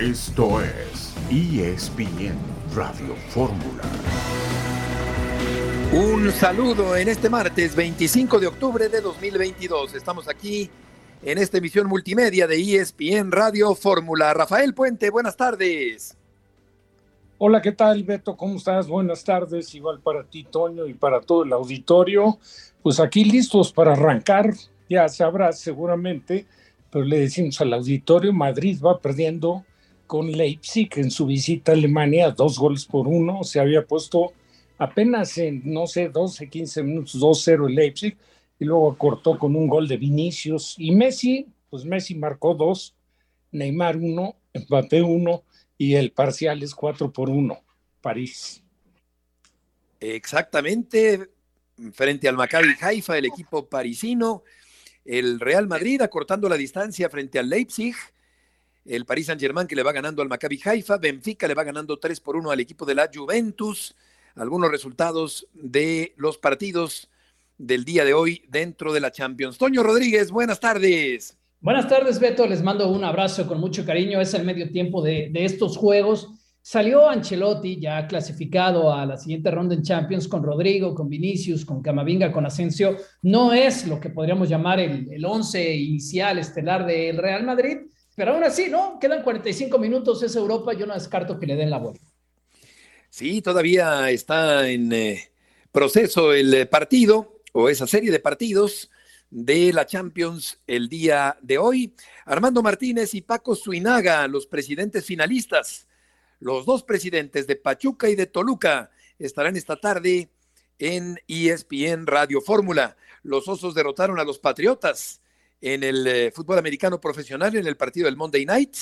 Esto es ESPN Radio Fórmula. Un saludo en este martes 25 de octubre de 2022. Estamos aquí en esta emisión multimedia de ESPN Radio Fórmula. Rafael Puente, buenas tardes. Hola, ¿qué tal, Beto? ¿Cómo estás? Buenas tardes, igual para ti, Toño, y para todo el auditorio. Pues aquí listos para arrancar, ya sabrás seguramente, pero le decimos al auditorio, Madrid va perdiendo con Leipzig en su visita a Alemania, dos goles por uno, se había puesto apenas en, no sé, 12, 15 minutos, 2-0 el Leipzig, y luego cortó con un gol de Vinicius. Y Messi, pues Messi marcó dos, Neymar uno, Mbappé uno, y el parcial es 4 por 1, París. Exactamente, frente al Maccabi Haifa, el equipo parisino, el Real Madrid acortando la distancia frente al Leipzig, el Paris Saint-Germain que le va ganando al Maccabi Haifa, Benfica le va ganando 3 por 1 al equipo de la Juventus, algunos resultados de los partidos del día de hoy dentro de la Champions. Toño Rodríguez, buenas tardes. Buenas tardes, Beto. Les mando un abrazo con mucho cariño. Es el medio tiempo de, estos juegos. Salió Ancelotti ya clasificado a la siguiente ronda en Champions con Rodrigo, con Vinicius, con Camavinga, con Asensio. No es lo que podríamos llamar el, el once inicial estelar del Real Madrid, pero aún así, ¿no? Quedan 45 minutos, es Europa. Yo no descarto que le den la vuelta. Sí, todavía está en eh, proceso el eh, partido o esa serie de partidos de la Champions el día de hoy. Armando Martínez y Paco Suinaga, los presidentes finalistas. Los dos presidentes de Pachuca y de Toluca estarán esta tarde en ESPN Radio Fórmula. Los Osos derrotaron a los Patriotas en el eh, fútbol americano profesional en el partido del Monday Night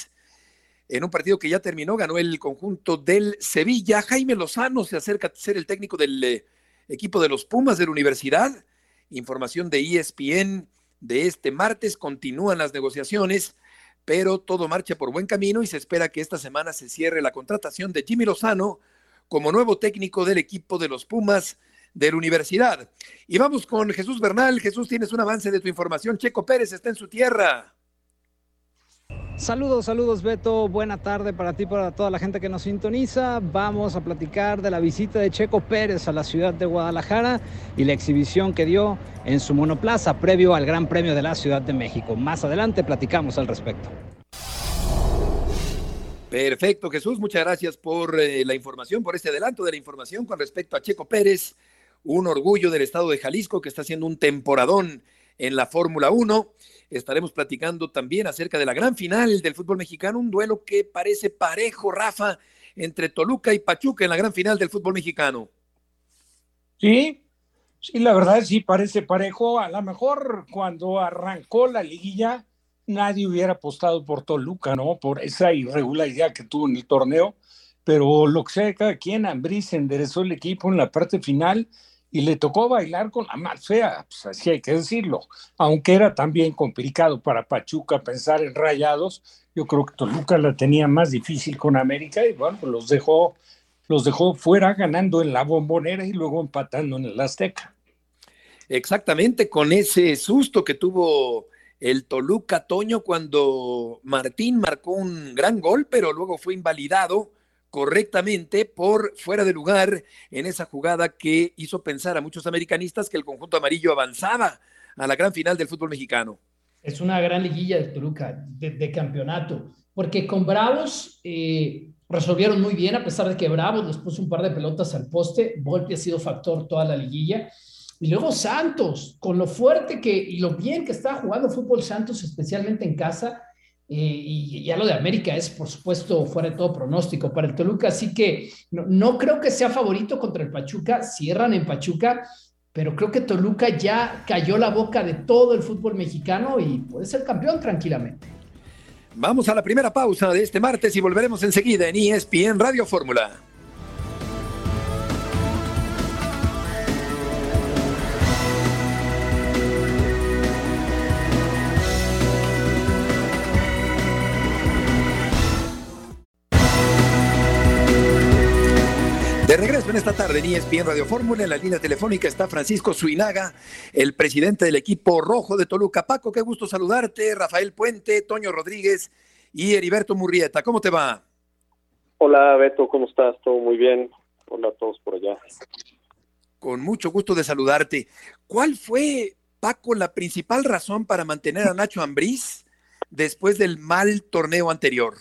en un partido que ya terminó, ganó el conjunto del Sevilla. Jaime Lozano se acerca a ser el técnico del eh, equipo de los Pumas de la universidad. Información de ESPN de este martes. Continúan las negociaciones, pero todo marcha por buen camino y se espera que esta semana se cierre la contratación de Jimmy Lozano como nuevo técnico del equipo de los Pumas de la universidad. Y vamos con Jesús Bernal. Jesús, tienes un avance de tu información. Checo Pérez está en su tierra. Saludos, saludos Beto, buena tarde para ti, para toda la gente que nos sintoniza. Vamos a platicar de la visita de Checo Pérez a la ciudad de Guadalajara y la exhibición que dio en su monoplaza previo al Gran Premio de la Ciudad de México. Más adelante platicamos al respecto. Perfecto, Jesús, muchas gracias por eh, la información, por este adelanto de la información con respecto a Checo Pérez, un orgullo del estado de Jalisco que está haciendo un temporadón en la Fórmula 1. Estaremos platicando también acerca de la gran final del fútbol mexicano, un duelo que parece parejo, Rafa, entre Toluca y Pachuca en la gran final del fútbol mexicano. Sí, sí, la verdad sí parece parejo. A lo mejor cuando arrancó la liguilla nadie hubiera apostado por Toluca, ¿no? Por esa irregularidad que tuvo en el torneo. Pero lo que sea, cada quien, Ambris enderezó el equipo en la parte final y le tocó bailar con la más fea, pues así hay que decirlo. Aunque era también complicado para Pachuca pensar en rayados, yo creo que Toluca la tenía más difícil con América y bueno, pues los dejó, los dejó fuera ganando en la bombonera y luego empatando en el Azteca. Exactamente, con ese susto que tuvo el Toluca Toño cuando Martín marcó un gran gol, pero luego fue invalidado correctamente por fuera de lugar en esa jugada que hizo pensar a muchos americanistas que el conjunto amarillo avanzaba a la gran final del fútbol mexicano. Es una gran liguilla de Toluca, de, campeonato, porque con Bravos eh, resolvieron muy bien, a pesar de que Bravos les puso un par de pelotas al poste, Volpi ha sido factor toda la liguilla. Y luego Santos, con lo fuerte que y lo bien que está jugando fútbol Santos, especialmente en casa, y ya lo de América es, por supuesto, fuera de todo pronóstico para el Toluca, así que no, creo que sea favorito contra el Pachuca, cierran en Pachuca, pero creo que Toluca ya cayó la boca de todo el fútbol mexicano y puede ser campeón tranquilamente. Vamos a la primera pausa de este martes y volveremos enseguida en ESPN Radio Fórmula. Esta tarde en ESPN Radio Fórmula, en la línea telefónica está Francisco Suinaga, el presidente del equipo rojo de Toluca. Paco, qué gusto saludarte. Rafael Puente, Toño Rodríguez y Heriberto Murrieta. ¿Cómo te va? Hola Beto, ¿cómo estás? Todo muy bien. Hola a todos por allá. Con mucho gusto de saludarte. ¿Cuál fue, Paco, la principal razón para mantener a Nacho Ambriz después del mal torneo anterior?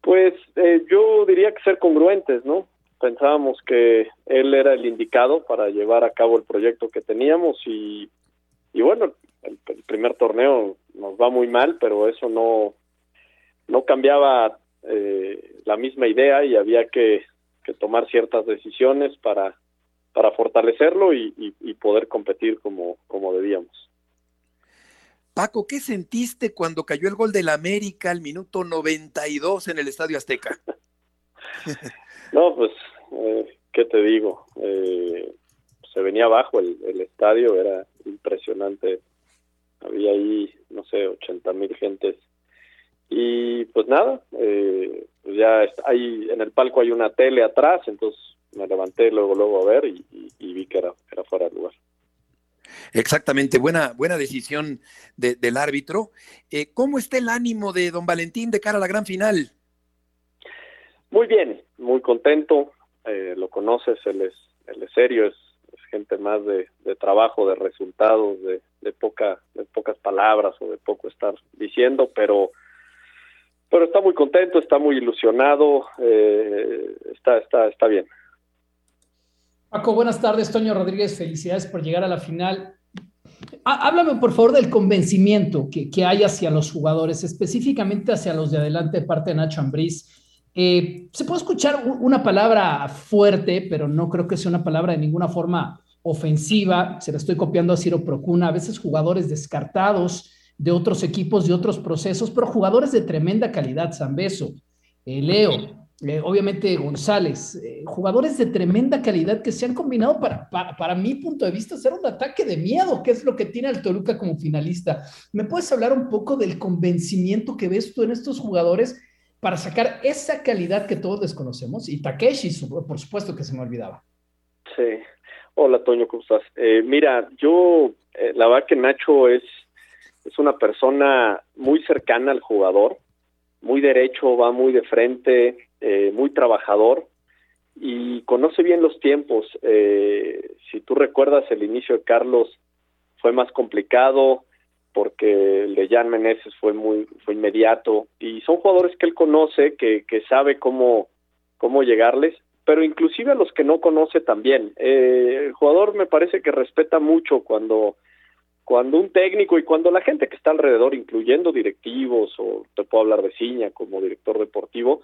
Pues eh, yo diría que ser congruentes, ¿no? Pensábamos que él era el indicado para llevar a cabo el proyecto que teníamos y, y bueno, el, el primer torneo nos va muy mal, pero eso no, no cambiaba eh, la misma idea y había que, que tomar ciertas decisiones para, para fortalecerlo y, y, y, poder competir como, como debíamos. Paco, ¿qué sentiste cuando cayó el gol del América al minuto 92 en el Estadio Azteca? no, pues, eh, ¿qué te digo? Eh, se venía abajo el, el estadio, era impresionante había ahí, no sé, 80 mil gentes. Y pues nada, eh, pues ya hay, en el palco hay una tele atrás, entonces me levanté luego, luego a ver y vi que era, era fuera de lugar. Exactamente, buena, buena decisión de, del árbitro. Eh, ¿Cómo está el ánimo de don Valentín de cara a la gran final? Muy bien, muy contento. Eh, lo conoces, él es, serio, es, gente más de, trabajo, de resultados, de, de, poca, de pocas palabras o de poco estar diciendo, pero pero está muy contento, está muy ilusionado, eh, está, está, está bien. Paco, buenas tardes. Toño Rodríguez, felicidades por llegar a la final. Háblame, por favor, del convencimiento que, que hay hacia los jugadores, específicamente hacia los de adelante de parte de Nacho Ambriz. Eh, se puede escuchar una palabra fuerte, pero no creo que sea una palabra de ninguna forma ofensiva. Se la estoy copiando a Ciro Procuna. A veces jugadores descartados de otros equipos, de otros procesos, pero jugadores de tremenda calidad. Zambeso, eh, Leo, eh, obviamente González, eh, jugadores de tremenda calidad que se han combinado para, para, para, mi punto de vista, ser un ataque de miedo, que es lo que tiene el Toluca como finalista. ¿Me puedes hablar un poco del convencimiento que ves tú en estos jugadores para sacar esa calidad que todos desconocemos? Y Takeshi, por supuesto que se me olvidaba. Sí. Hola, Toño, ¿cómo estás? Eh, mira, yo, eh, la verdad que Nacho es, es una persona muy cercana al jugador, muy derecho, va muy de frente, eh, muy trabajador y conoce bien los tiempos. Si tú recuerdas, el inicio de Carlos fue más complicado porque el de Jan Meneses fue muy fue inmediato y son jugadores que él conoce, que, que sabe cómo, cómo llegarles, pero inclusive a los que no conoce también. Eh, el jugador me parece que respeta mucho cuando cuando un técnico y cuando la gente que está alrededor, incluyendo directivos o te puedo hablar de Ciña como director deportivo,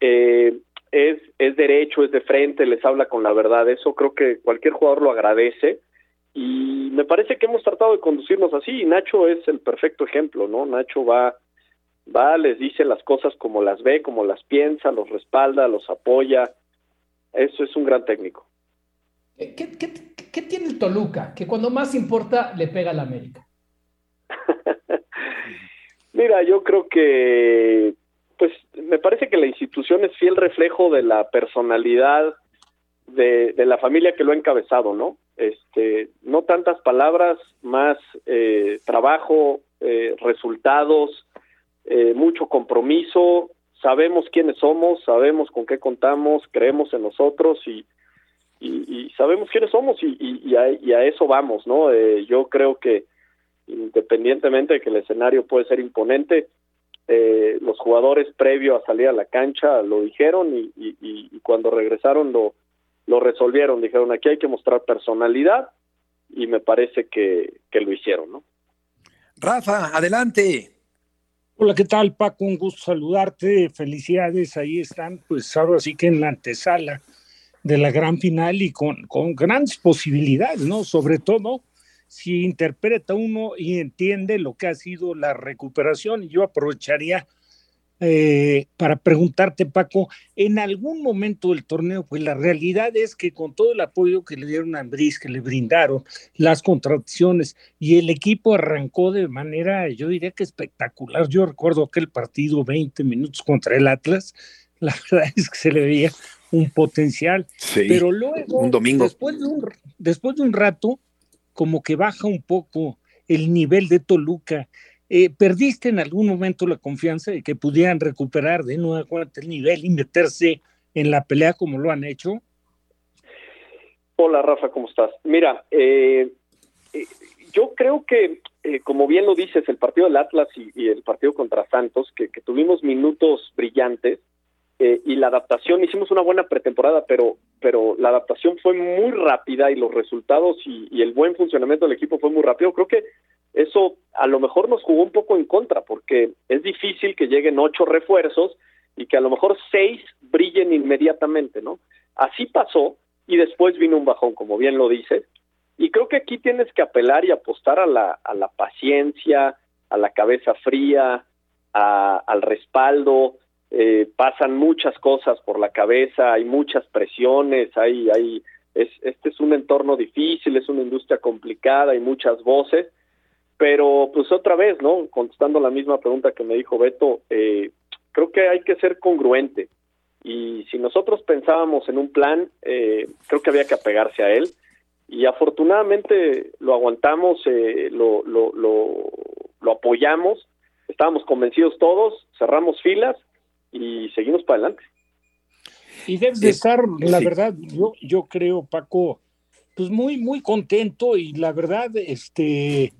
eh, es, es derecho, es de frente, les habla con la verdad. Eso creo que cualquier jugador lo agradece y me parece que hemos tratado de conducirnos así y Nacho es el perfecto ejemplo, ¿no? Nacho va, va, les dice las cosas como las ve, como las piensa, los respalda, los apoya. Eso es un gran técnico. ¿Qué, qué, qué tiene el Toluca? Que cuando más importa le pega al América. Mira, yo creo que pues me parece que la institución es fiel reflejo de la personalidad de, de la familia que lo ha encabezado, ¿no? Este, no tantas palabras, más eh, trabajo, eh, resultados, eh, mucho compromiso, sabemos quiénes somos, sabemos con qué contamos, creemos en nosotros y, y, sabemos quiénes somos y, y, a, y, a, eso vamos, ¿no? yo creo que independientemente de que el escenario puede ser imponente, eh, los jugadores previo a salir a la cancha lo dijeron y, cuando regresaron lo, lo resolvieron, dijeron aquí hay que mostrar personalidad y me parece que, que lo hicieron, ¿no? Rafa, adelante. Hola, ¿qué tal, Paco? Un gusto saludarte. Felicidades. Ahí están, pues ahora sí que en la antesala de la gran final y con, con grandes posibilidades, ¿no? Sobre todo si interpreta uno y entiende lo que ha sido la recuperación. Y yo aprovecharía eh, para preguntarte, Paco, en algún momento del torneo, pues la realidad es que con todo el apoyo que le dieron a Andrés, que le brindaron, las contracciones, y el equipo arrancó de manera, yo diría que espectacular. Yo recuerdo aquel partido 20 minutos contra el Atlas, la verdad es que se le veía un potencial, sí, pero luego, un domingo. Después, de un, después de un rato, como que baja un poco el nivel de Toluca Eh, ¿Perdiste en algún momento la confianza de que pudieran recuperar de nuevo el nivel y meterse en la pelea como lo han hecho? Hola Rafa, ¿cómo estás? Mira, eh, eh, yo creo que, como bien lo dices, el partido del Atlas y, el partido contra Santos, que, tuvimos minutos brillantes y la adaptación, hicimos una buena pretemporada, pero, pero la adaptación fue muy rápida y los resultados y el buen funcionamiento del equipo fue muy rápido. Creo que eso a lo mejor nos jugó un poco en contra, porque es difícil que lleguen ocho refuerzos y que a lo mejor seis brillen inmediatamente, ¿no? Así pasó y después vino un bajón, como bien lo dices, y creo que aquí tienes que apelar y apostar a la, a la paciencia, a la cabeza fría, al respaldo, eh, pasan muchas cosas por la cabeza, hay muchas presiones, hay, hay, es, este es un entorno difícil, es una industria complicada, hay muchas voces, pero pues otra vez, ¿no? Contestando la misma pregunta que me dijo Beto, eh, creo que hay que ser congruente. Y si nosotros pensábamos en un plan, eh, creo que había que apegarse a él. Y afortunadamente lo aguantamos, eh, lo, lo, lo, lo apoyamos, estábamos convencidos todos, cerramos filas y seguimos para adelante. Y debes de estar, la verdad, yo, yo creo, Paco, pues muy, muy contento y la verdad, este,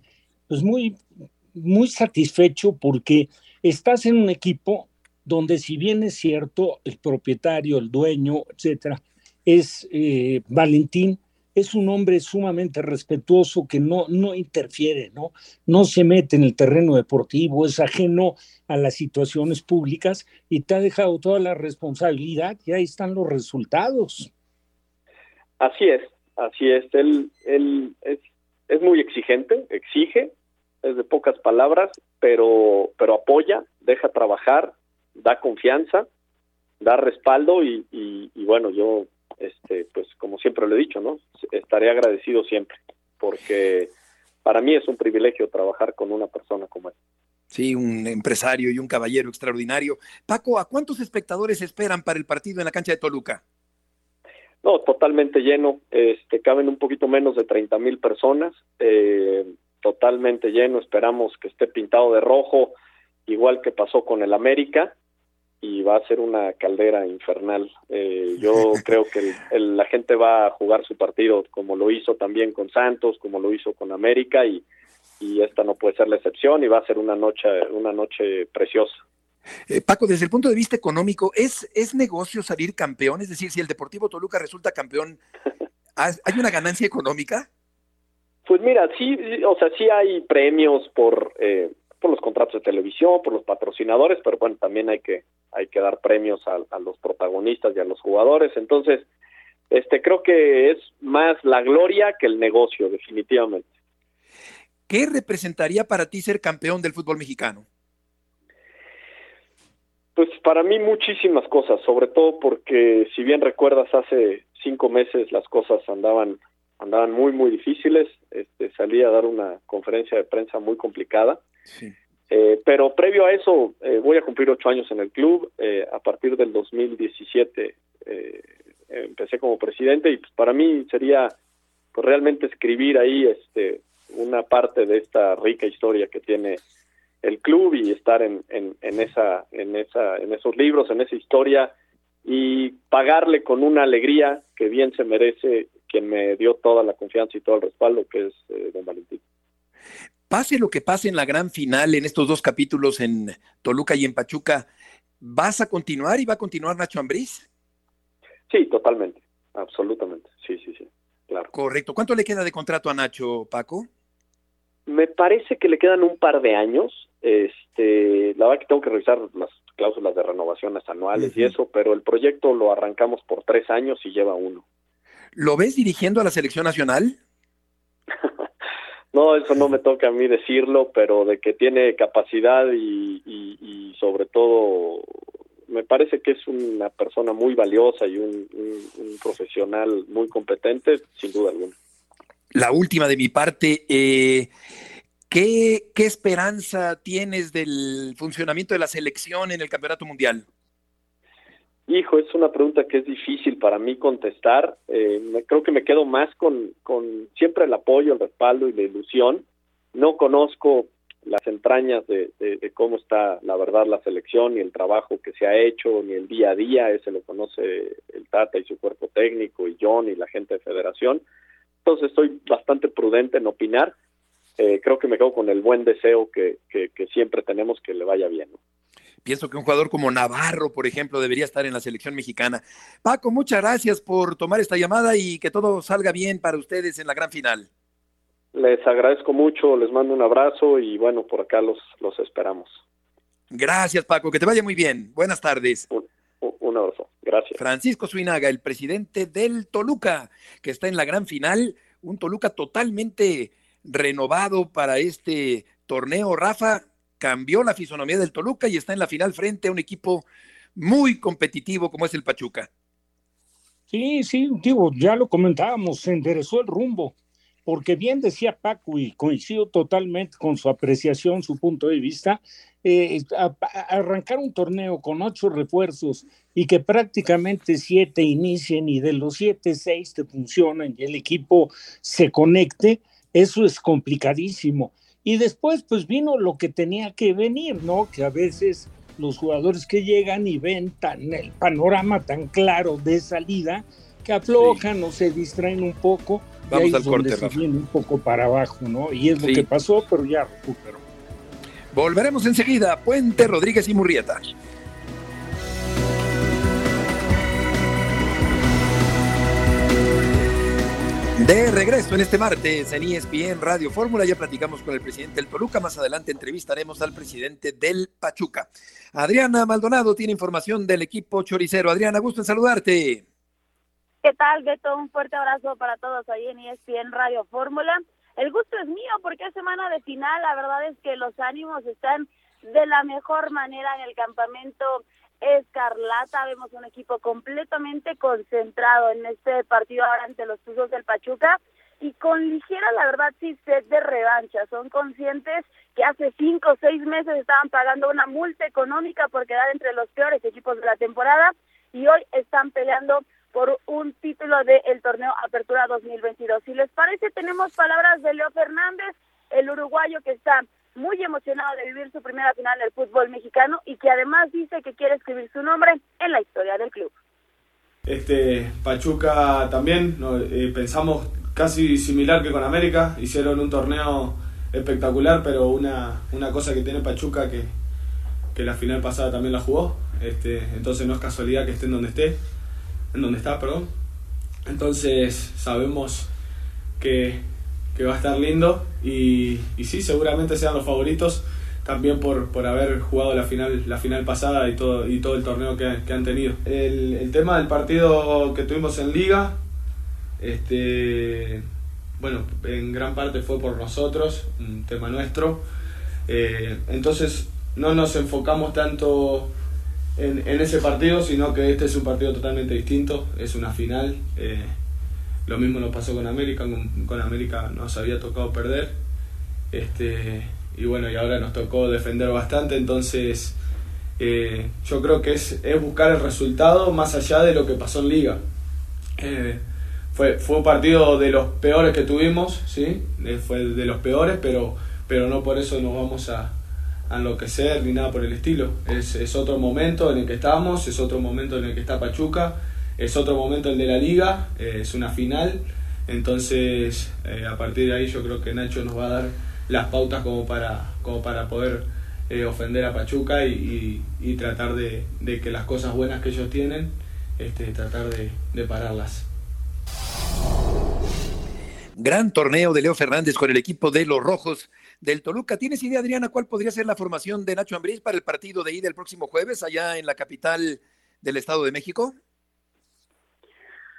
pues muy, muy satisfecho porque estás en un equipo donde si bien es cierto, el propietario, el dueño, etcétera, es eh, Valentín, es un hombre sumamente respetuoso que no, no interfiere, ¿no? no se mete en el terreno deportivo, es ajeno a las situaciones públicas y te ha dejado toda la responsabilidad y ahí están los resultados. Así es, así es. Él, él es es muy exigente, exige, es de pocas palabras, pero, pero apoya, deja trabajar, da confianza, da respaldo y, y, bueno, yo, este, pues como siempre lo he dicho, ¿no? Estaré agradecido siempre, porque para mí es un privilegio trabajar con una persona como él. Sí, un empresario y un caballero extraordinario. Paco, ¿a cuántos espectadores esperan para el partido en la cancha de Toluca? No, totalmente lleno. Este, caben un poquito menos de 30 mil personas. Eh, totalmente lleno. Esperamos que esté pintado de rojo, igual que pasó con el América. Y va a ser una caldera infernal. Eh, yo creo que la gente va a jugar su partido como lo hizo también con Santos, como lo hizo con América y, y esta no puede ser la excepción y va a ser una noche, una noche preciosa. Eh, Paco, desde el punto de vista económico, ¿es, ¿es negocio salir campeón? Es decir, si el Deportivo Toluca resulta campeón, ¿hay una ganancia económica? Pues mira, sí, o sea, sí hay premios por, eh, por los contratos de televisión, por los patrocinadores, pero bueno, también hay que, hay que dar premios a, a los protagonistas y a los jugadores. Entonces, este, creo que es más la gloria que el negocio, definitivamente. ¿Qué representaría para ti ser campeón del fútbol mexicano? Pues para mí muchísimas cosas, sobre todo porque si bien recuerdas hace cinco meses las cosas andaban andaban muy muy difíciles, este, salí a dar una conferencia de prensa muy complicada, eh, pero previo a eso eh, voy a cumplir ocho años en el club, eh, a partir del 2017 empecé como presidente y pues para mí sería pues, realmente escribir ahí este una parte de esta rica historia que tiene el club y estar en, en, en, esa, en, esa, en esos libros, en esa historia y pagarle con una alegría que bien se merece quien me dio toda la confianza y todo el respaldo, que es eh, don Valentín. Pase lo que pase en la gran final, en estos dos capítulos en Toluca y en Pachuca, ¿vas a continuar y va a continuar Nacho Ambriz? Sí, totalmente, absolutamente, sí, sí, sí, claro. Correcto. ¿Cuánto le queda de contrato a Nacho, Paco? Me parece que le quedan un par de años. Este, la verdad que tengo que revisar las cláusulas de renovaciones anuales y eso, pero el proyecto lo arrancamos por tres años y lleva uno. ¿Lo ves dirigiendo a la selección nacional? no, eso no me toca a mí decirlo, pero de que tiene capacidad y, y, sobre todo me parece que es una persona muy valiosa y un, un profesional muy competente, sin duda alguna la última de mi parte. Eh, ¿qué, ¿Qué esperanza tienes del funcionamiento de la selección en el Campeonato Mundial? Hijo, es una pregunta que es difícil para mí contestar. Eh, creo que me quedo más con, con siempre el apoyo, el respaldo y la ilusión. No conozco las entrañas de, cómo está la verdad la selección y el trabajo que se ha hecho, ni el día a día, ese lo conoce el Tata y su cuerpo técnico y John y la gente de federación. Entonces estoy bastante prudente en opinar. Eh, creo que me quedo con el buen deseo que, que, siempre tenemos que le vaya bien. Pienso que un jugador como Navarro, por ejemplo, debería estar en la selección mexicana. Paco, muchas gracias por tomar esta llamada y que todo salga bien para ustedes en la gran final. Les agradezco mucho, les mando un abrazo y bueno, por acá los, los esperamos. Gracias, Paco, que te vaya muy bien. Buenas tardes. Un, abrazo, gracias. Francisco Suinaga, el presidente del Toluca, que está en la gran final, un Toluca totalmente renovado para este torneo. Rafa cambió la fisonomía del Toluca y está en la final frente a un equipo muy competitivo como es el Pachuca. Sí, sí, digo, ya lo comentábamos, se enderezó el rumbo porque bien decía Paco y coincido totalmente con su apreciación, su punto de vista, eh, arrancar un torneo con ocho refuerzos y que prácticamente siete inicien y de los siete, seis te funcionan y el equipo se conecte, eso es complicadísimo. Y después pues vino lo que tenía que venir, ¿no? Que a veces los jugadores que llegan y ven tan el panorama tan claro de salida, que aflojan o se distraen un poco Vamos al corte, Rafa. un poco para abajo, ¿no? Y es lo que pasó, pero ya recuperó. Volveremos enseguida. Puente, Rodríguez y Murrieta. De regreso en este martes en ESPN Radio Fórmula, ya platicamos con el presidente del Toluca, más adelante entrevistaremos al presidente del Pachuca. Adriana Maldonado tiene información del equipo choricero. Adriana, gusto en saludarte. ¿Qué tal, Beto? Un fuerte abrazo para todos ahí en ESPN Radio Fórmula. El gusto es mío porque es semana de final. La verdad es que los ánimos están de la mejor manera en el campamento Escarlata. Vemos un equipo completamente concentrado en este partido ahora ante los Tuzos del Pachuca y con ligera, la verdad, sí, sed de revancha. Son conscientes que hace cinco o seis meses estaban pagando una multa económica por quedar entre los peores equipos de la temporada y hoy están peleando por un título del torneo Apertura 2022. Si les parece, tenemos palabras de Leo Fernández, el uruguayo que está muy emocionado de vivir su primera final del fútbol mexicano y que además dice que quiere escribir su nombre en la historia del club. Este Pachuca también eh, pensamos casi similar que con América, hicieron un torneo espectacular, pero una, una cosa que tiene Pachuca que, que la final pasada también la jugó, este, entonces no es casualidad que esté en donde esté en donde está, perdón. Entonces sabemos que, va a estar lindo y, y, sí, seguramente sean los favoritos también por, por haber jugado la final, la final pasada y todo, y todo el torneo que, han tenido. El, tema del partido que tuvimos en liga, este, bueno, en gran parte fue por nosotros, un tema nuestro. Eh, entonces no nos enfocamos tanto en, ese partido, sino que este es un partido totalmente distinto, es una final. Eh, lo mismo nos pasó con América, con, América nos había tocado perder. Este, y bueno, y ahora nos tocó defender bastante, entonces eh, yo creo que es, es, buscar el resultado más allá de lo que pasó en liga. Eh, fue, fue un partido de los peores que tuvimos, ¿sí? fue de los peores, pero, pero no por eso nos vamos a, a enloquecer ni nada por el estilo. Es, es, otro momento en el que estamos, es otro momento en el que está Pachuca, es otro momento el de la liga, eh, es una final. Entonces, eh, a partir de ahí yo creo que Nacho nos va a dar las pautas como para, como para poder eh, ofender a Pachuca y, y, tratar de, de, que las cosas buenas que ellos tienen, este, tratar de, de pararlas. Gran torneo de Leo Fernández con el equipo de los Rojos del Toluca. ¿Tienes idea, Adriana, cuál podría ser la formación de Nacho Ambriz para el partido de ida el próximo jueves allá en la capital del Estado de México?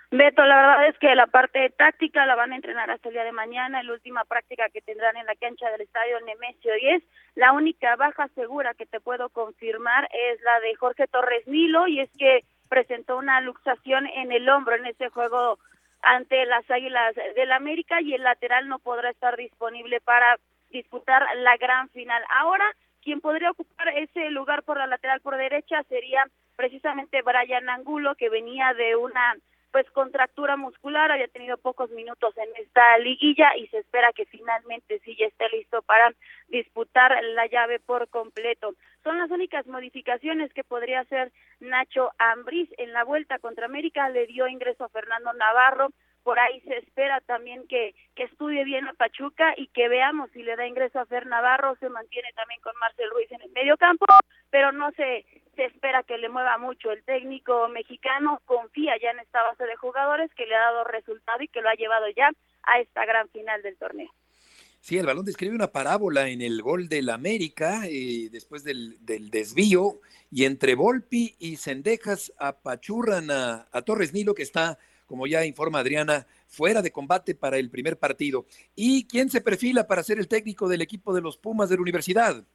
Beto, la verdad es que la parte táctica la van a entrenar hasta el día de mañana, la última práctica que tendrán en la cancha del estadio Nemesio 10. La única baja segura que te puedo confirmar es la de Jorge Torres Nilo y es que presentó una luxación en el hombro en ese juego ante las Águilas del América y el lateral no podrá estar disponible para disputar la gran final. Ahora, quien podría ocupar ese lugar por la lateral por derecha sería precisamente Brian Angulo, que venía de una pues contractura muscular, había tenido pocos minutos en esta liguilla y se espera que finalmente sí ya esté listo para disputar la llave por completo. Son las únicas modificaciones que podría hacer Nacho Ambriz en la vuelta contra América, le dio ingreso a Fernando Navarro, por ahí se espera también que, que estudie bien a Pachuca y que veamos si le da ingreso a Fer Navarro, se mantiene también con Marcel Ruiz en el medio campo, pero no se, se espera que le mueva mucho. El técnico mexicano confía ya en esta base de jugadores que le ha dado resultado y que lo ha llevado ya a esta gran final del torneo. Sí, el balón describe una parábola en el gol del América eh, después del, del, desvío y entre Volpi y Cendejas apachurran a, a Torres Nilo que está como ya informa Adriana, fuera de combate para el primer partido. ¿Y quién se perfila para ser el técnico del equipo de los Pumas de la universidad?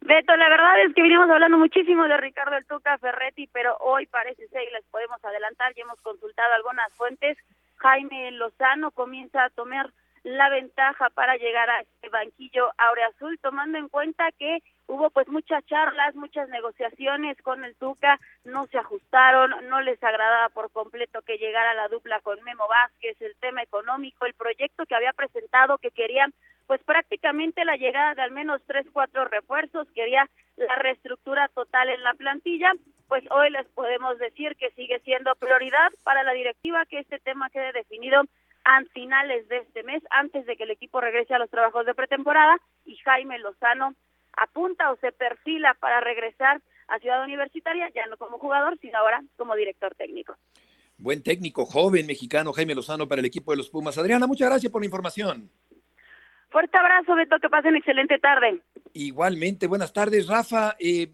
Beto, la verdad es que venimos hablando muchísimo de Ricardo El Tuca Ferretti, pero hoy parece ser, y les podemos adelantar, ya hemos consultado algunas fuentes, Jaime Lozano comienza a tomar la ventaja para llegar a este banquillo Azul, tomando en cuenta que hubo pues muchas charlas, muchas negociaciones con el Tuca, no se ajustaron, no les agradaba por completo que llegara la dupla con Memo Vázquez, el tema económico, el proyecto que había presentado que querían pues prácticamente la llegada de al menos tres, cuatro refuerzos, quería la reestructura total en la plantilla, pues hoy les podemos decir que sigue siendo prioridad para la directiva que este tema quede definido a finales de este mes, antes de que el equipo regrese a los trabajos de pretemporada, y Jaime Lozano apunta o se perfila para regresar a Ciudad Universitaria, ya no como jugador, sino ahora como director técnico. Buen técnico, joven mexicano, Jaime Lozano para el equipo de los Pumas. Adriana, muchas gracias por la información. Fuerte abrazo, Beto, que pasen excelente tarde. Igualmente, buenas tardes, Rafa. Eh,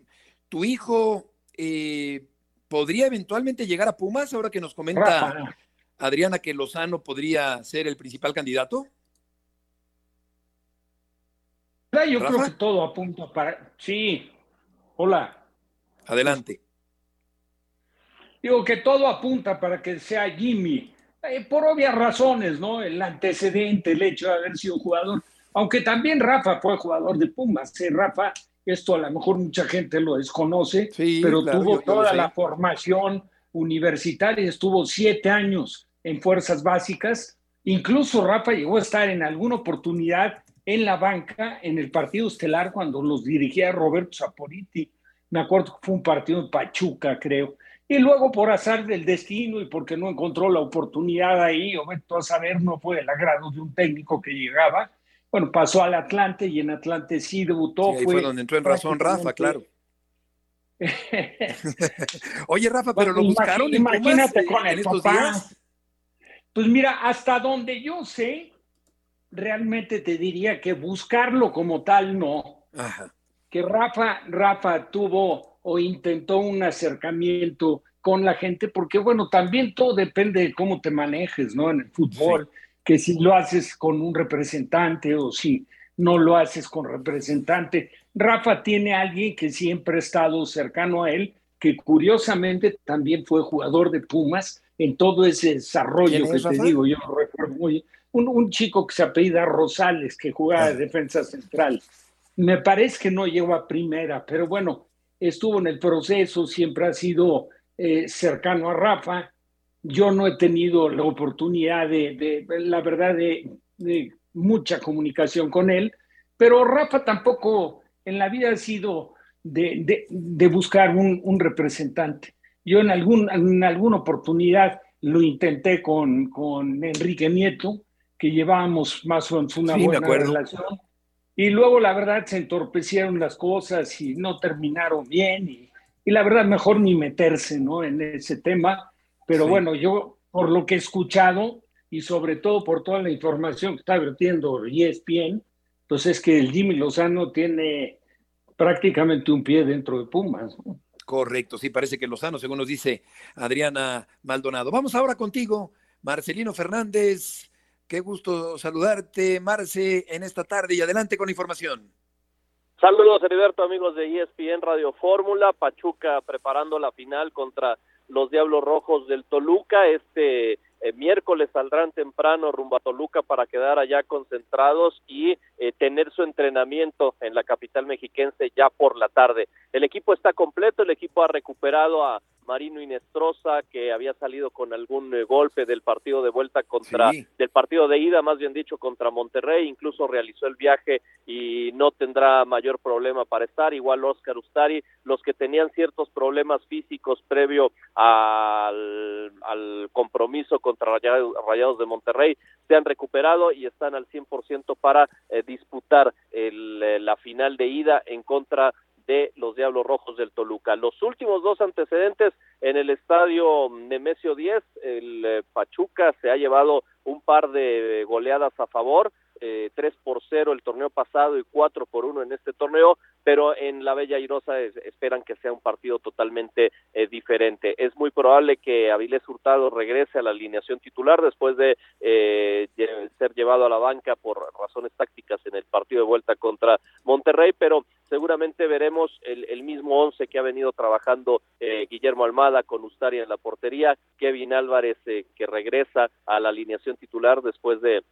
¿Tu hijo eh, podría eventualmente llegar a Pumas ahora que nos comenta Rafa. Adriana, que Lozano podría ser el principal candidato? Yo ¿Rafa? creo que todo apunta para. Sí. Hola. Adelante. Digo que todo apunta para que sea Jimmy. Eh, por obvias razones, ¿no? El antecedente, el hecho de haber sido jugador. Aunque también Rafa fue jugador de Pumas. Sí, Rafa, esto a lo mejor mucha gente lo desconoce, sí, pero claro, tuvo toda la formación universitaria, estuvo siete años en fuerzas básicas. Incluso Rafa llegó a estar en alguna oportunidad en la banca en el partido estelar cuando los dirigía Roberto Saporiti. Me acuerdo que fue un partido en Pachuca, creo. Y luego por azar del destino y porque no encontró la oportunidad ahí, o a saber, no fue el agrado de un técnico que llegaba. Bueno, pasó al Atlante y en Atlante sí debutó. Sí, ahí fue, fue donde entró en razón Rafa, claro. Oye, Rafa, pero lo buscaron en Imagínate Pumas, con el estos papá. días. Pues mira, hasta donde yo sé, realmente te diría que buscarlo como tal no. Ajá. Que Rafa, Rafa tuvo o intentó un acercamiento con la gente, porque bueno, también todo depende de cómo te manejes, ¿no? En el fútbol, sí. que si lo haces con un representante o si no lo haces con representante. Rafa tiene a alguien que siempre ha estado cercano a él, que curiosamente también fue jugador de Pumas en todo ese desarrollo que te digo, yo recuerdo muy un, un, chico que se apellida Rosales, que jugaba de defensa central. Me parece que no llegó a primera, pero bueno, estuvo en el proceso, siempre ha sido eh, cercano a Rafa. Yo no he tenido la oportunidad de, de la verdad, de, de, mucha comunicación con él, pero Rafa tampoco en la vida ha sido de, de buscar un, un, representante. Yo en, algún, en alguna oportunidad lo intenté con, con Enrique Nieto, que llevábamos más o menos una sí, buena relación. Y luego, la verdad, se entorpecieron las cosas y no terminaron bien. Y, y la verdad, mejor ni meterse ¿no? en ese tema. Pero sí. bueno, yo, por lo que he escuchado y sobre todo por toda la información que está vertiendo ESPN, pues es que el Jimmy Lozano tiene prácticamente un pie dentro de Pumas. ¿no? Correcto, sí, parece que Lozano, según nos dice Adriana Maldonado. Vamos ahora contigo, Marcelino Fernández. Qué gusto saludarte, Marce, en esta tarde y adelante con información. Saludos, Heriberto, amigos de ESPN Radio Fórmula. Pachuca preparando la final contra los Diablos Rojos del Toluca. Este eh, miércoles saldrán temprano rumbo a Toluca para quedar allá concentrados y eh, tener su entrenamiento en la capital mexiquense ya por la tarde. El equipo está completo, el equipo ha recuperado a Marino Inestrosa, que había salido con algún eh, golpe del partido de vuelta contra, del partido de ida, más bien dicho, contra Monterrey, incluso realizó el viaje y no tendrá mayor problema para estar, igual Oscar Ustari, los que tenían ciertos problemas físicos previo al, al compromiso contra Rayados de Monterrey, se han recuperado y están al 100% para eh, disputar el, eh, la final de ida en contra de los Diablos Rojos del Toluca. Los últimos dos antecedentes en el estadio Nemesio 10, el eh, Pachuca se ha llevado un par de goleadas a favor, eh, 3 por 0 el torneo pasado y 4 por 1 en este torneo, pero en la Bella Irosa esperan que sea un partido totalmente eh, diferente. Es muy probable que Avilés Hurtado regrese a la alineación titular después de eh, ser llevado a la banca por razones tácticas en el partido de vuelta contra Monterrey, pero seguramente veremos el, el mismo once que ha venido trabajando eh, Guillermo Almada con Ustari en la portería, Kevin Álvarez eh, que regresa a la alineación titular después de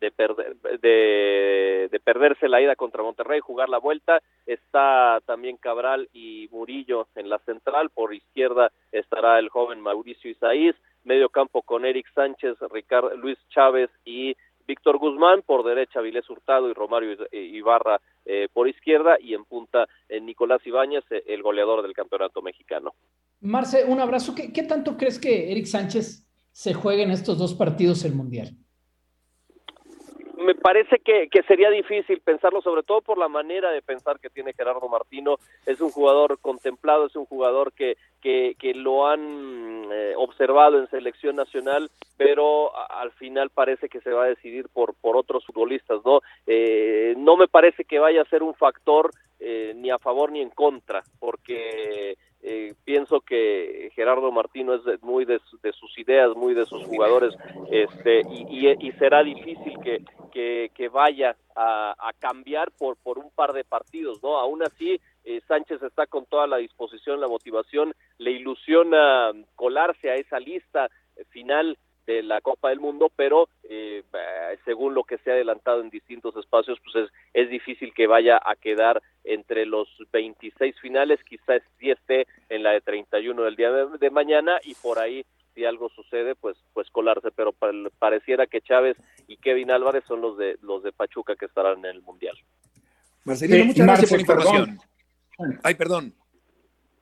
de, perder, de, de, perderse la ida contra Monterrey, jugar la vuelta. Está también Cabral y Murillo en la central. Por izquierda estará el joven Mauricio Isaíz. Medio campo con Eric Sánchez, Ricardo, Luis Chávez y Víctor Guzmán. Por derecha Vilés Hurtado y Romario Ibarra eh, por izquierda. Y en punta eh, Nicolás Ibáñez, eh, el goleador del campeonato mexicano. Marce, un abrazo. ¿Qué, ¿Qué tanto crees que Eric Sánchez se juegue en estos dos partidos el Mundial? Me parece que, que, sería difícil pensarlo, sobre todo por la manera de pensar que tiene Gerardo Martino. Es un jugador contemplado, es un jugador que, que, que lo han eh, observado en selección nacional, pero al final parece que se va a decidir por, por otros futbolistas, ¿no? Eh, no me parece que vaya a ser un factor eh, ni a favor ni en contra, porque eh, pienso que Gerardo Martino es muy de, sus ideas, muy de sus jugadores, este, y, será difícil que, que, vaya a, a, cambiar por, por un par de partidos, ¿no? Aún así, eh, Sánchez está con toda la disposición, la motivación, le ilusiona colarse a esa lista final de la Copa del Mundo, pero eh, según lo que se ha adelantado en distintos espacios, pues es, es difícil que vaya a quedar entre los 26 finales, quizás sí esté en la de 31 del día de, de mañana y por ahí si algo sucede, pues pues colarse, pero pareciera que Chávez y Kevin Álvarez son los de los de Pachuca que estarán en el Mundial. Marcelino, sí, muchas gracias por la información. Perdón. Ay, perdón.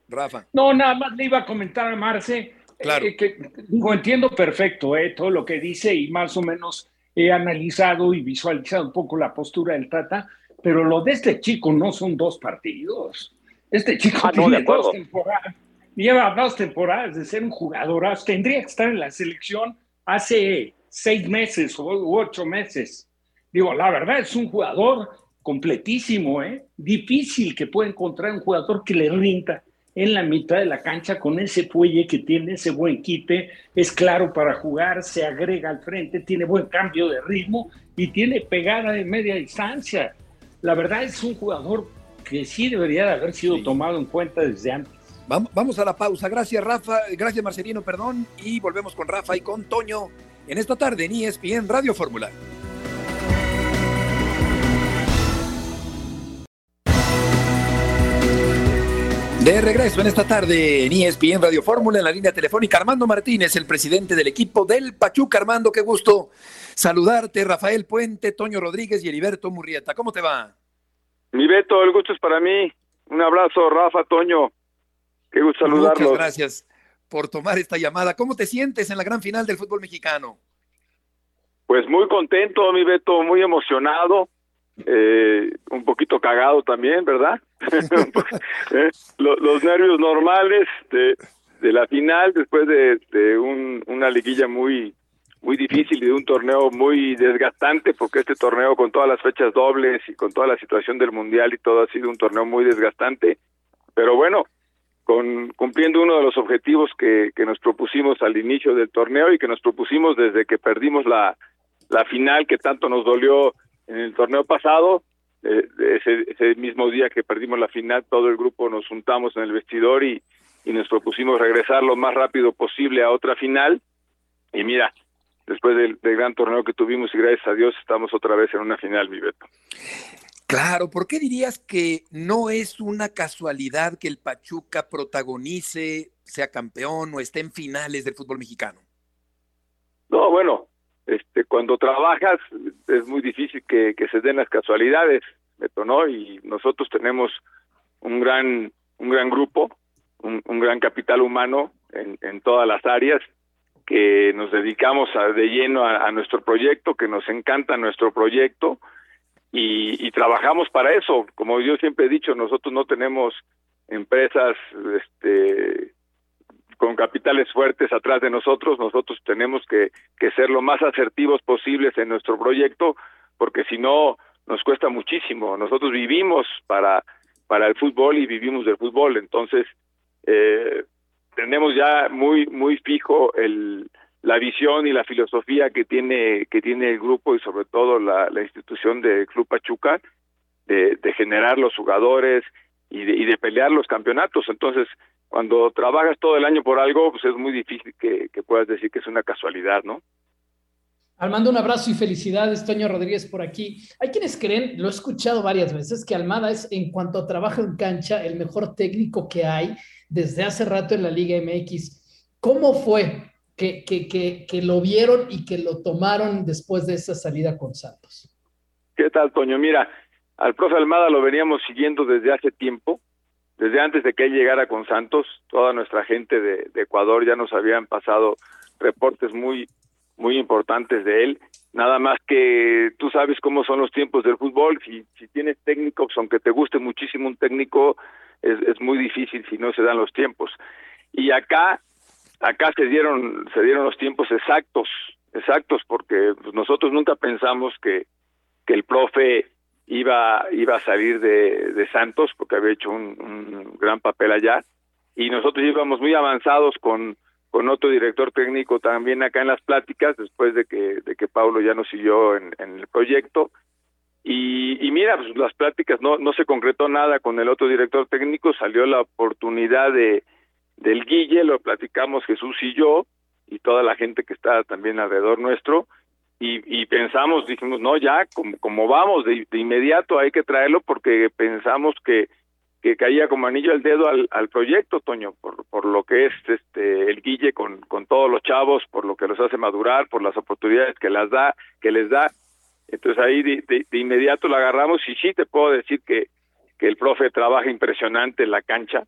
Rafa. No, nada más le iba a comentar a Marce Claro. Eh, que, digo, entiendo perfecto eh, todo lo que dice y más o menos he analizado y visualizado un poco la postura del Tata, pero lo de este chico no son dos partidos. Este chico ah, no, tiene dos temporadas, lleva dos temporadas de ser un jugador, tendría que estar en la selección hace seis meses o ocho meses. Digo, la verdad es un jugador completísimo, ¿eh? difícil que pueda encontrar un jugador que le rinda en la mitad de la cancha con ese fuelle que tiene, ese buen quite, es claro para jugar, se agrega al frente, tiene buen cambio de ritmo y tiene pegada de media distancia. La verdad es un jugador que sí debería de haber sido sí. tomado en cuenta desde antes. Vamos a la pausa. Gracias, Rafa. Gracias, Marcelino, perdón. Y volvemos con Rafa y con Toño en esta tarde en ESPN Radio Fórmula. De regreso en esta tarde en ESPN Radio Fórmula en la línea telefónica Armando Martínez, el presidente del equipo del Pachuca. Armando, qué gusto saludarte. Rafael Puente, Toño Rodríguez y Heriberto Murrieta. ¿Cómo te va? Mi Beto, el gusto es para mí. Un abrazo, Rafa, Toño. Qué gusto saludarlos. Muchas gracias por tomar esta llamada. ¿Cómo te sientes en la gran final del fútbol mexicano? Pues muy contento, mi Beto, muy emocionado eh, un poquito cagado también, ¿verdad? eh, los, nervios normales de, la final después de, un, una liguilla muy muy difícil y de un torneo muy desgastante porque este torneo con todas las fechas dobles y con toda la situación del mundial y todo ha sido un torneo muy desgastante pero bueno con cumpliendo uno de los objetivos que, que nos propusimos al inicio del torneo y que nos propusimos desde que perdimos la final que tanto nos dolió en el torneo pasado, eh, ese, ese, mismo día que perdimos la final, todo el grupo nos juntamos en el vestidor y, y, nos propusimos regresar lo más rápido posible a otra final. Y mira, después del, del, gran torneo que tuvimos y gracias a Dios estamos otra vez en una final, mi Beto. Claro, ¿por qué dirías que no es una casualidad que el Pachuca protagonice, sea campeón o esté en finales del fútbol mexicano? No, bueno, este, cuando trabajas es muy difícil que, se den las casualidades, ¿no? Y nosotros tenemos un gran, un gran grupo, un, gran capital humano en, en, todas las áreas que nos dedicamos a, de lleno a, nuestro proyecto, que nos encanta nuestro proyecto y, trabajamos para eso. Como yo siempre he dicho, nosotros no tenemos empresas este, con capitales fuertes atrás de nosotros, nosotros tenemos que, ser lo más asertivos posibles en nuestro proyecto, porque si no nos cuesta muchísimo. Nosotros vivimos para, el fútbol y vivimos del fútbol, entonces eh, tenemos ya muy, muy fijo el, la visión y la filosofía que tiene que tiene el grupo y sobre todo la, institución de Club Pachuca de, generar los jugadores y de, y de, pelear los campeonatos. Entonces, cuando trabajas todo el año por algo, pues es muy difícil que, puedas decir que es una casualidad, ¿no? Armando, un abrazo y felicidades, Toño Rodríguez por aquí. Hay quienes creen, lo he escuchado varias veces, que Almada es, en cuanto a trabajo en cancha, el mejor técnico que hay desde hace rato en la Liga MX. ¿Cómo fue que, que, que, lo vieron y que lo tomaron después de esa salida con Santos. ¿Qué tal, Toño? Mira, al profe Almada lo veníamos siguiendo desde hace tiempo, desde antes de que él llegara con Santos, toda nuestra gente de, Ecuador ya nos habían pasado reportes muy, muy importantes de él. Nada más que tú sabes cómo son los tiempos del fútbol. Si, si tienes técnicos, aunque te guste muchísimo un técnico, es, es muy difícil si no se dan los tiempos. Y acá acá se dieron se dieron los tiempos exactos exactos porque pues, nosotros nunca pensamos que que el profe iba iba a salir de, de Santos porque había hecho un, gran papel allá. Y nosotros íbamos muy avanzados con con otro director técnico también acá en las pláticas después de que de que Paulo ya nos siguió en, en el proyecto. Y, y mira pues las pláticas no no se concretó nada con el otro director técnico salió la oportunidad de del Guille, lo platicamos Jesús y yo, y toda la gente que está también alrededor nuestro, y, pensamos, dijimos, no, ya, como, como vamos, de, inmediato hay que traerlo porque pensamos que, que caía como anillo al dedo al, al proyecto, Toño, por, por lo que es este el Guille con, con todos los chavos, por lo que los hace madurar, por las oportunidades que las da, que les da. Entonces ahí de, de inmediato lo agarramos y sí te puedo decir que, que el profe trabaja impresionante en la cancha,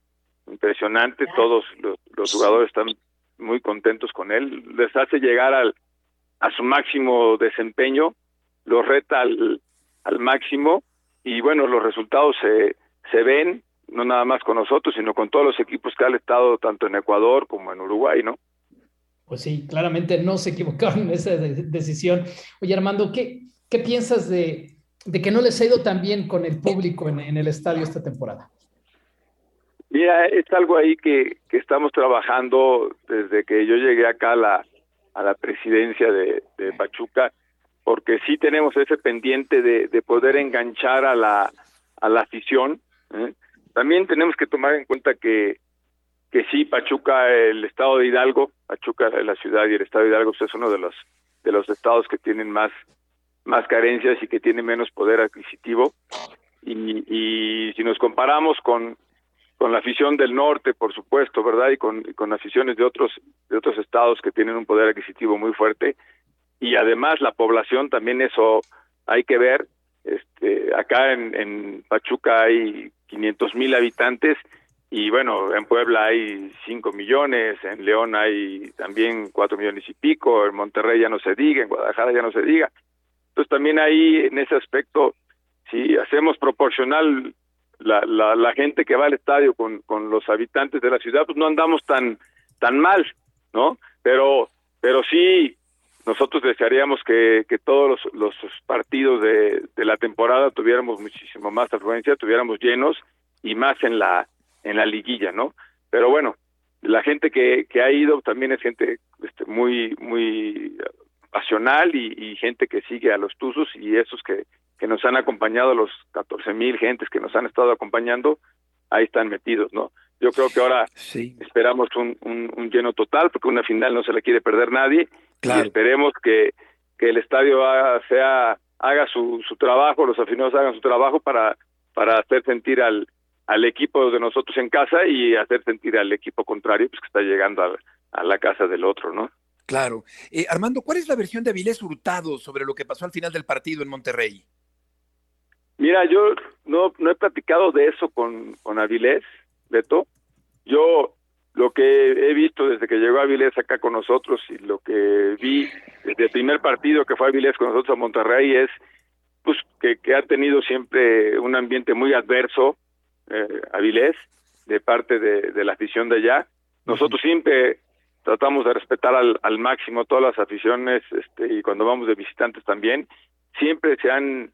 impresionante, todos los, jugadores están muy contentos con él, les hace llegar al, a su máximo desempeño, los reta al, al máximo y bueno, los resultados se, se ven, no nada más con nosotros, sino con todos los equipos que han estado tanto en Ecuador como en Uruguay, ¿no? Pues sí, claramente no se equivocaron en esa decisión. Oye, Armando, ¿qué, qué piensas de, de que no les ha ido tan bien con el público en, en el estadio esta temporada? Mira, es algo ahí que, que estamos trabajando desde que yo llegué acá a la, a la presidencia de, de Pachuca, porque sí tenemos ese pendiente de, de poder enganchar a la, a la afición. ¿eh? También tenemos que tomar en cuenta que, que sí, Pachuca, el estado de Hidalgo, Pachuca, la ciudad y el estado de Hidalgo pues, es uno de los, de los estados que tienen más, más carencias y que tiene menos poder adquisitivo. Y, y si nos comparamos con, con la afición del norte, por supuesto, ¿verdad? Y con, con aficiones de otros, de otros estados que tienen un poder adquisitivo muy fuerte. Y además la población también eso hay que ver. Este, acá en, en Pachuca hay 500 mil habitantes y bueno, en Puebla hay 5 millones, en León hay también 4 millones y pico, en Monterrey ya no se diga, en Guadalajara ya no se diga. Entonces también ahí en ese aspecto, si hacemos proporcional la, la, la, gente que va al estadio con, con los habitantes de la ciudad, pues no andamos tan, tan mal, ¿no? Pero, pero sí, nosotros desearíamos que, que todos los, los partidos de, de la temporada tuviéramos muchísimo más afluencia, tuviéramos llenos y más en la, en la liguilla, ¿no? Pero bueno, la gente que, que ha ido también es gente este, muy, muy pasional y, y gente que sigue a los Tuzos y esos que, que nos han acompañado, los 14 mil gentes que nos han estado acompañando, ahí están metidos, ¿no? Yo creo que ahora esperamos un, un, lleno total, porque una final no se la quiere perder nadie, y esperemos que, que el estadio sea haga su, su trabajo, los aficionados hagan su trabajo para, para hacer sentir al, al equipo de nosotros en casa y hacer sentir al equipo contrario pues que está llegando a, a la casa del otro, ¿no? Claro. Eh, Armando, ¿cuál es la versión de Avilés Hurtado sobre lo que pasó al final del partido en Monterrey? Mira, yo no, no he platicado de eso con, con Avilés, Beto. Yo lo que he visto desde que llegó Avilés acá con nosotros y lo que vi desde el primer partido que fue Avilés con nosotros a Monterrey es pues que, que ha tenido siempre un ambiente muy adverso eh, Avilés de parte de, de la afición de allá. Nosotros siempre tratamos de respetar al, al máximo todas las aficiones este, y cuando vamos de visitantes también, siempre se han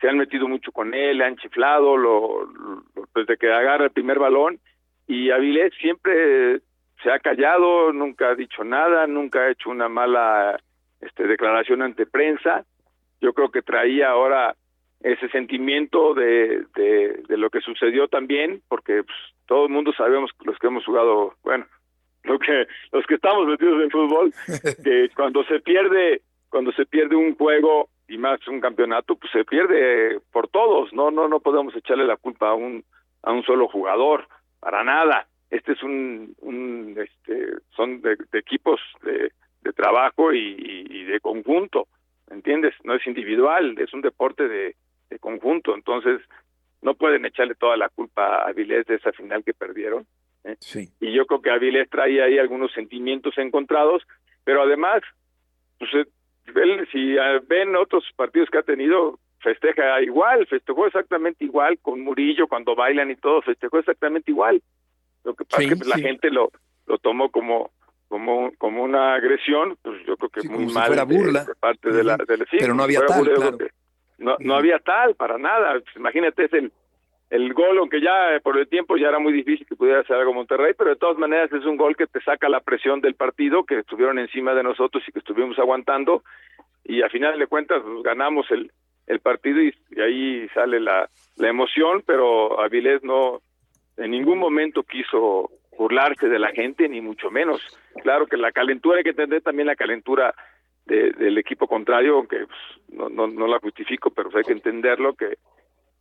se han metido mucho con él, le han chiflado lo, lo- desde que agarra el primer balón y Avilés siempre se ha callado, nunca ha dicho nada, nunca ha hecho una mala este, declaración ante prensa. Yo creo que traía ahora ese sentimiento de, de, de lo que sucedió también, porque pues, todo el mundo sabemos, los que hemos jugado, bueno, lo que los que estamos metidos en fútbol, que cuando se pierde, cuando se pierde un juego y más un campeonato, pues se pierde por todos, no, no, no podemos echarle la culpa a un a un solo jugador, para nada. Este es un, un este, son de, de equipos de, de trabajo y, de conjunto, ¿entiendes? No es individual, es un deporte de, de conjunto, entonces no pueden echarle toda la culpa a Avilés de esa final que perdieron. ¿eh? Sí. Y yo creo que Avilés traía ahí algunos sentimientos encontrados, pero además, pues eh, él, si ah, ven otros partidos que ha tenido, festeja igual, festejó exactamente igual con Murillo cuando bailan y todo, festejó exactamente igual. Lo que pasa Sí, es que pues, sí. la gente lo, lo tomó como como como una agresión, pues yo creo que Sí, muy si mal fuera burla. de parte de la, de la- Pero no había tal, claro. no, no había tal para nada. Pues, imagínate, es el, el gol, aunque ya eh, por el tiempo ya era muy difícil que pudiera hacer algo Monterrey, pero de todas maneras es un gol que te saca la presión del partido, que estuvieron encima de nosotros y que estuvimos aguantando, y a final de cuentas pues, ganamos el, el partido y, ahí sale la, la emoción, pero Avilés no en ningún momento quiso burlarse de la gente, ni mucho menos. Claro que la calentura, hay que entender también la calentura de- del equipo contrario, aunque pues, no, no, no la justifico, pero hay que entenderlo, que,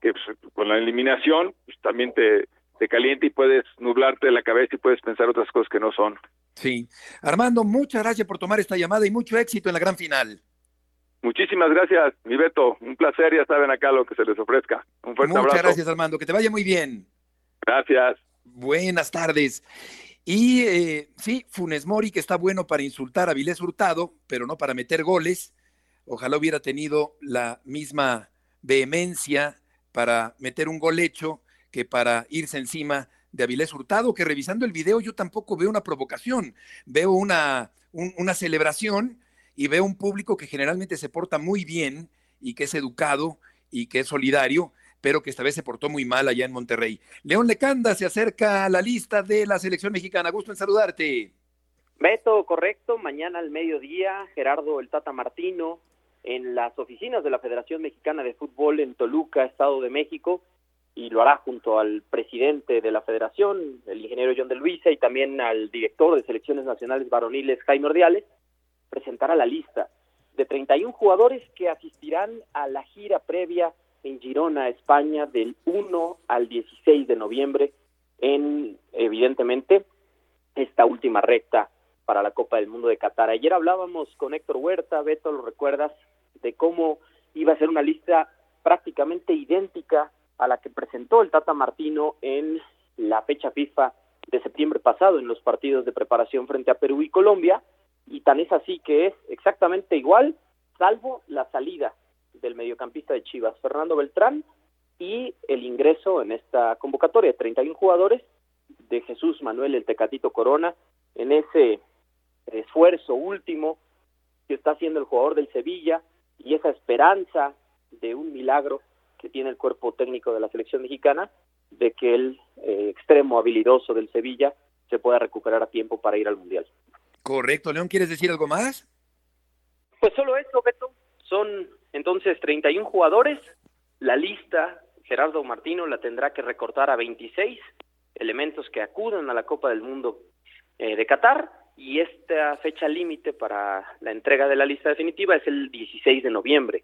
que pues, con la eliminación pues, también te, te calienta y puedes nublarte la cabeza y puedes pensar otras cosas que no son. Sí. Armando, muchas gracias por tomar esta llamada y mucho éxito en la gran final. Muchísimas gracias, mi Beto. Un placer, ya saben acá lo que se les ofrezca. Un fuerte Muchas abrazo. gracias, Armando. Que te vaya muy bien. Gracias. Buenas tardes. Y eh, sí, Funes Mori, que está bueno para insultar a Vilés Hurtado, pero no para meter goles. Ojalá hubiera tenido la misma vehemencia para meter un gol hecho que para irse encima de Avilés Hurtado, que revisando el video yo tampoco veo una provocación, veo una, un- una celebración y veo un público que generalmente se porta muy bien y que es educado y que es solidario, pero que esta vez se portó muy mal allá en Monterrey. León Lecanda se acerca a la lista de la selección mexicana. Gusto en saludarte. Beto, correcto. Mañana al mediodía, Gerardo el Tata Martino en las oficinas de la Federación Mexicana de Fútbol en Toluca, Estado de México, y lo hará junto al presidente de la federación, el ingeniero John de Luisa, y también al director de selecciones nacionales varoniles, Jaime Ordiales, presentará la lista de 31 jugadores que asistirán a la gira previa en Girona, España, del 1 al 16 de noviembre, en, evidentemente, esta última recta para la Copa del Mundo de Qatar. Ayer hablábamos con Héctor Huerta, Beto, lo recuerdas, de cómo iba a ser una lista prácticamente idéntica a la que presentó el Tata Martino en la fecha FIFA de septiembre pasado en los partidos de preparación frente a Perú y Colombia, y tan es así que es exactamente igual, salvo la salida del mediocampista de Chivas, Fernando Beltrán, y el ingreso en esta convocatoria de 31 jugadores de Jesús Manuel el Tecatito Corona en ese esfuerzo último que está haciendo el jugador del Sevilla y esa esperanza de un milagro que tiene el cuerpo técnico de la selección mexicana de que el eh, extremo habilidoso del Sevilla se pueda recuperar a tiempo para ir al Mundial. Correcto, León, ¿quieres decir algo más? Pues solo eso, Beto. Son entonces 31 jugadores. La lista, Gerardo Martino la tendrá que recortar a 26 elementos que acudan a la Copa del Mundo eh, de Qatar y esta fecha límite para la entrega de la lista definitiva es el 16 de noviembre.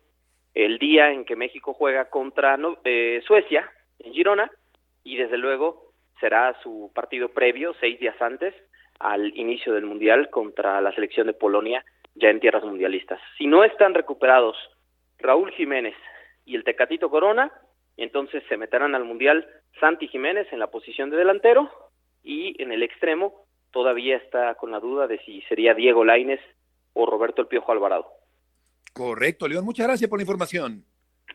el día en que México juega contra eh, Suecia en Girona y desde luego será su partido previo, seis días antes, al inicio del Mundial contra la selección de Polonia ya en tierras mundialistas. Si no están recuperados Raúl Jiménez y el Tecatito Corona, entonces se meterán al Mundial Santi Jiménez en la posición de delantero y en el extremo todavía está con la duda de si sería Diego Laines o Roberto El Piojo Alvarado. Correcto, León, muchas gracias por la información.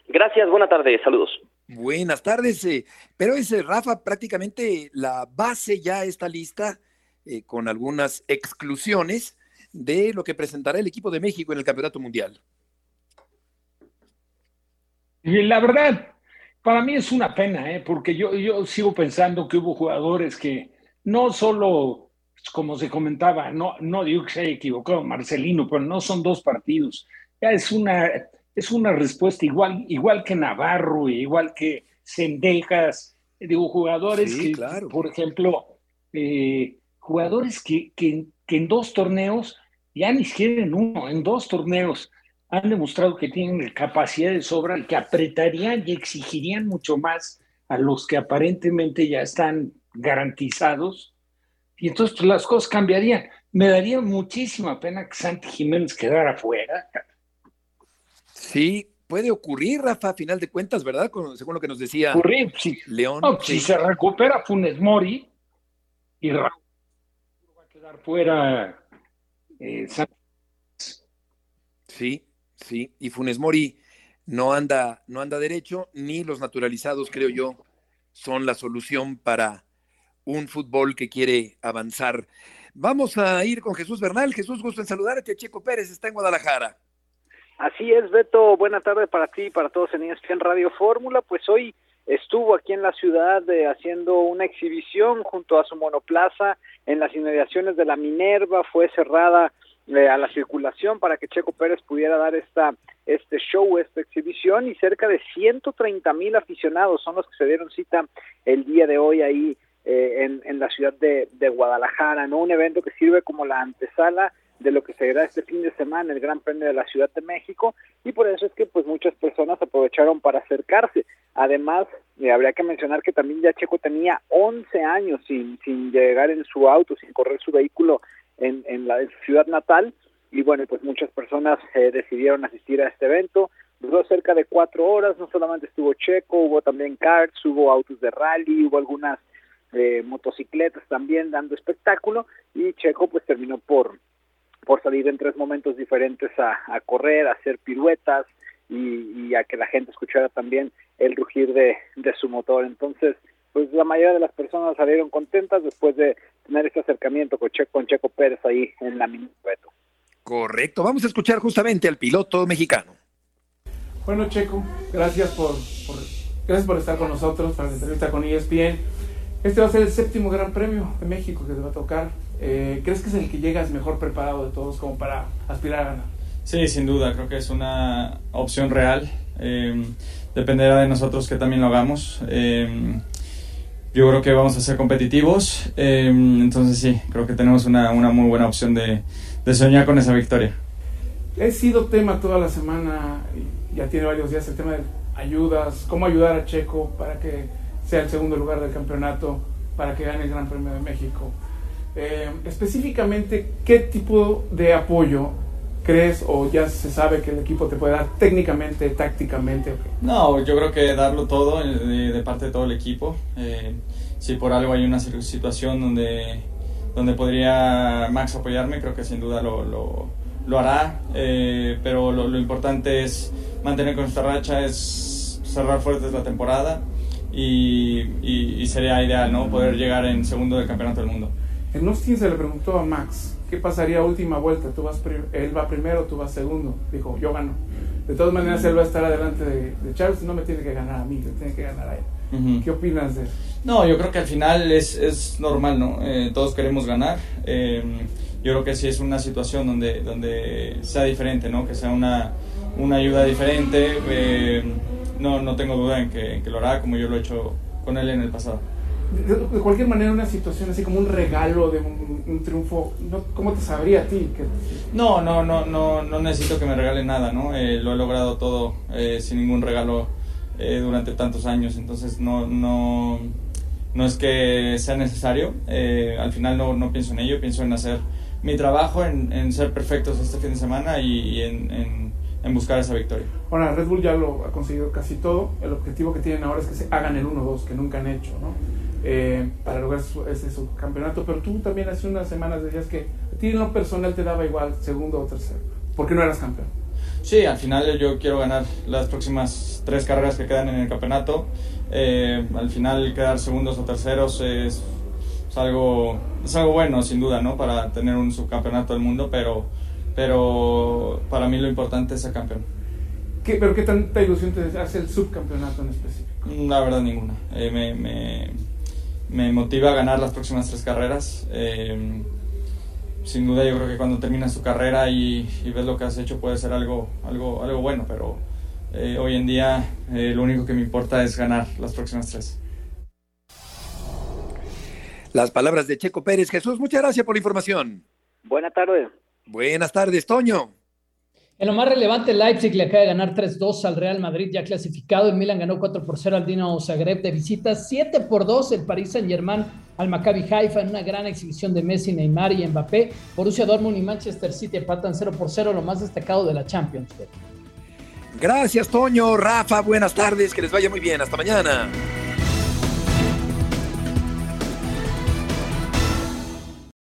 Gracias, buena tarde, saludos. Buenas tardes, eh, pero es, Rafa, prácticamente la base ya está lista eh, con algunas exclusiones de lo que presentará el equipo de México en el Campeonato Mundial. Y la verdad, para mí es una pena, ¿eh? porque yo, yo sigo pensando que hubo jugadores que no solo, como se comentaba, no, no digo que se haya equivocado Marcelino, pero no son dos partidos. Ya es una, es una respuesta igual, igual que Navarro, igual que Sendejas, digo, jugadores que, por ejemplo, eh, jugadores que, que, que en dos torneos, ya ni siquiera en uno, en dos torneos, han demostrado que tienen capacidad de sobra y que apretarían y exigirían mucho más a los que aparentemente ya están garantizados. Y entonces pues, las cosas cambiarían. Me daría muchísima pena que Santi Jiménez quedara fuera. Sí, puede ocurrir, Rafa, a final de cuentas, ¿verdad? según lo que nos decía León. Si se recupera Funes Mori y Raúl va a quedar fuera eh, Sí, sí, y Funes Mori no anda, no anda derecho, ni los naturalizados, creo yo, son la solución para un fútbol que quiere avanzar. Vamos a ir con Jesús Bernal. Jesús, gusto en saludarte. Checo Pérez está en Guadalajara. Así es, Beto. Buena tarde para ti y para todos en ESPN Radio Fórmula. Pues hoy estuvo aquí en la ciudad eh, haciendo una exhibición junto a su monoplaza en las inmediaciones de la Minerva. Fue cerrada eh, a la circulación para que Checo Pérez pudiera dar esta este show, esta exhibición y cerca de 130 mil aficionados son los que se dieron cita el día de hoy ahí eh, en, la ciudad de, Guadalajara, ¿no? Un evento que sirve como la antesala de lo que se será este fin de semana, el Gran Premio de la Ciudad de México, y por eso es que pues muchas personas aprovecharon para acercarse. Además, eh, habría que mencionar que también ya Checo tenía 11 años sin, sin llegar en su auto, sin correr su vehículo en, en la ciudad natal y bueno, pues muchas personas eh, decidieron asistir a este evento. Duró cerca de cuatro horas, no solamente estuvo Checo, hubo también karts, hubo autos de rally, hubo algunas eh, motocicletas también dando espectáculo y Checo pues terminó por, por salir en tres momentos diferentes a, a correr, a hacer piruetas y, y, a que la gente escuchara también el rugir de, de su motor. Entonces, pues la mayoría de las personas salieron contentas después de tener este acercamiento con Checo, con Checo Pérez ahí en la minuto. Correcto, vamos a escuchar justamente al piloto mexicano. Bueno, Checo, gracias por, gracias por estar con nosotros para la entrevista con ESPN. Este va a ser el séptimo Gran Premio de México que te va a tocar. Eh, ¿Crees que es el que llegas mejor preparado de todos como para aspirar a ganar? Sí, sin duda, creo que es una opción real. Eh, dependerá de nosotros que también lo hagamos. Eh, yo creo que vamos a ser competitivos. Em, entonces sí, creo que tenemos una, una muy buena opción de, de, soñar con esa victoria. He sido tema toda la semana, ya tiene varios días, el tema de ayudas, cómo ayudar a Checo para que sea el segundo lugar del campeonato, para que gane el Gran Premio de México. Em, específicamente, ¿qué tipo de apoyo crees o ya se sabe que el equipo te puede dar técnicamente, tácticamente? No, yo creo que darlo todo eh, de, parte de todo el equipo. Eh, si por algo hay una situación donde, donde podría Max apoyarme, creo que sin duda lo, lo, hará. Eh, pero lo, lo, importante es mantener con esta racha, es cerrar fuertes la temporada y, y, sería ideal ¿no? poder llegar en segundo del Campeonato del Mundo. En Austin se le preguntó a Max ¿qué pasaría última vuelta? Tú vas él va primero, tú vas segundo. Dijo, yo gano. De todas maneras, él va a estar adelante de, Charles, no me tiene que ganar a mí, le tiene que ganar a él. ¿Qué opinas de eso? No, yo creo que al final es, es normal, ¿no? Eh, todos queremos ganar. Eh, yo creo que sí es una situación donde, donde sea diferente, ¿no? Que sea una, una ayuda diferente. Eh, no, no tengo duda en que, en que lo hará como yo lo he hecho con él en el pasado. de, cualquier manera una situación así como un regalo de un, triunfo, ¿cómo te sabría a ti? No, no, no, no, no necesito que me regalen nada, ¿no? Eh, lo he logrado todo eh, sin ningún regalo eh, durante tantos años, entonces no, no, no es que sea necesario, al final no, no, pienso en ello, pienso en hacer mi trabajo, en, en ser perfectos este fin de semana y, en, en, buscar esa victoria. Ahora, Red Bull ya lo ha conseguido casi todo, el objetivo que tienen ahora es que se hagan el 1-2, que nunca han hecho, ¿no? Eh, para lograr ese subcampeonato. Pero tú también hace unas semanas decías que a ti en lo personal te daba igual segundo o tercero. ¿Por qué no eras campeón? Sí, al final yo quiero ganar las próximas tres carreras que quedan en el campeonato. Eh, al final quedar segundos o terceros es, algo, es algo bueno, sin duda, ¿no? Para tener un subcampeonato del mundo, pero, pero para mí lo importante es ser campeón. ¿Qué, ¿Pero qué tanta ilusión te hace el subcampeonato en específico? La verdad, ninguna. Eh, me, me me motiva a ganar las próximas tres carreras. Eh, sin duda yo creo que cuando terminas tu carrera y, ves lo que has hecho puede ser algo, algo, algo bueno, pero eh, hoy en día eh, lo único que me importa es ganar las próximas tres. Las palabras de Checo Pérez. Jesús, muchas gracias por la información. Buenas tardes. Buenas tardes, Toño. En lo más relevante, Leipzig le acaba de ganar 3-2 al Real Madrid ya clasificado. El Milan ganó 4 0 al Dinamo Zagreb de visita. 7 2 el Paris Saint-Germain al Maccabi Haifa en una gran exhibición de Messi, Neymar y Mbappé. Borussia Dortmund y Manchester City empatan 0 0, lo más destacado de la Champions. Gracias, Toño. Rafa, buenas tardes. Que les vaya muy bien. Hasta mañana.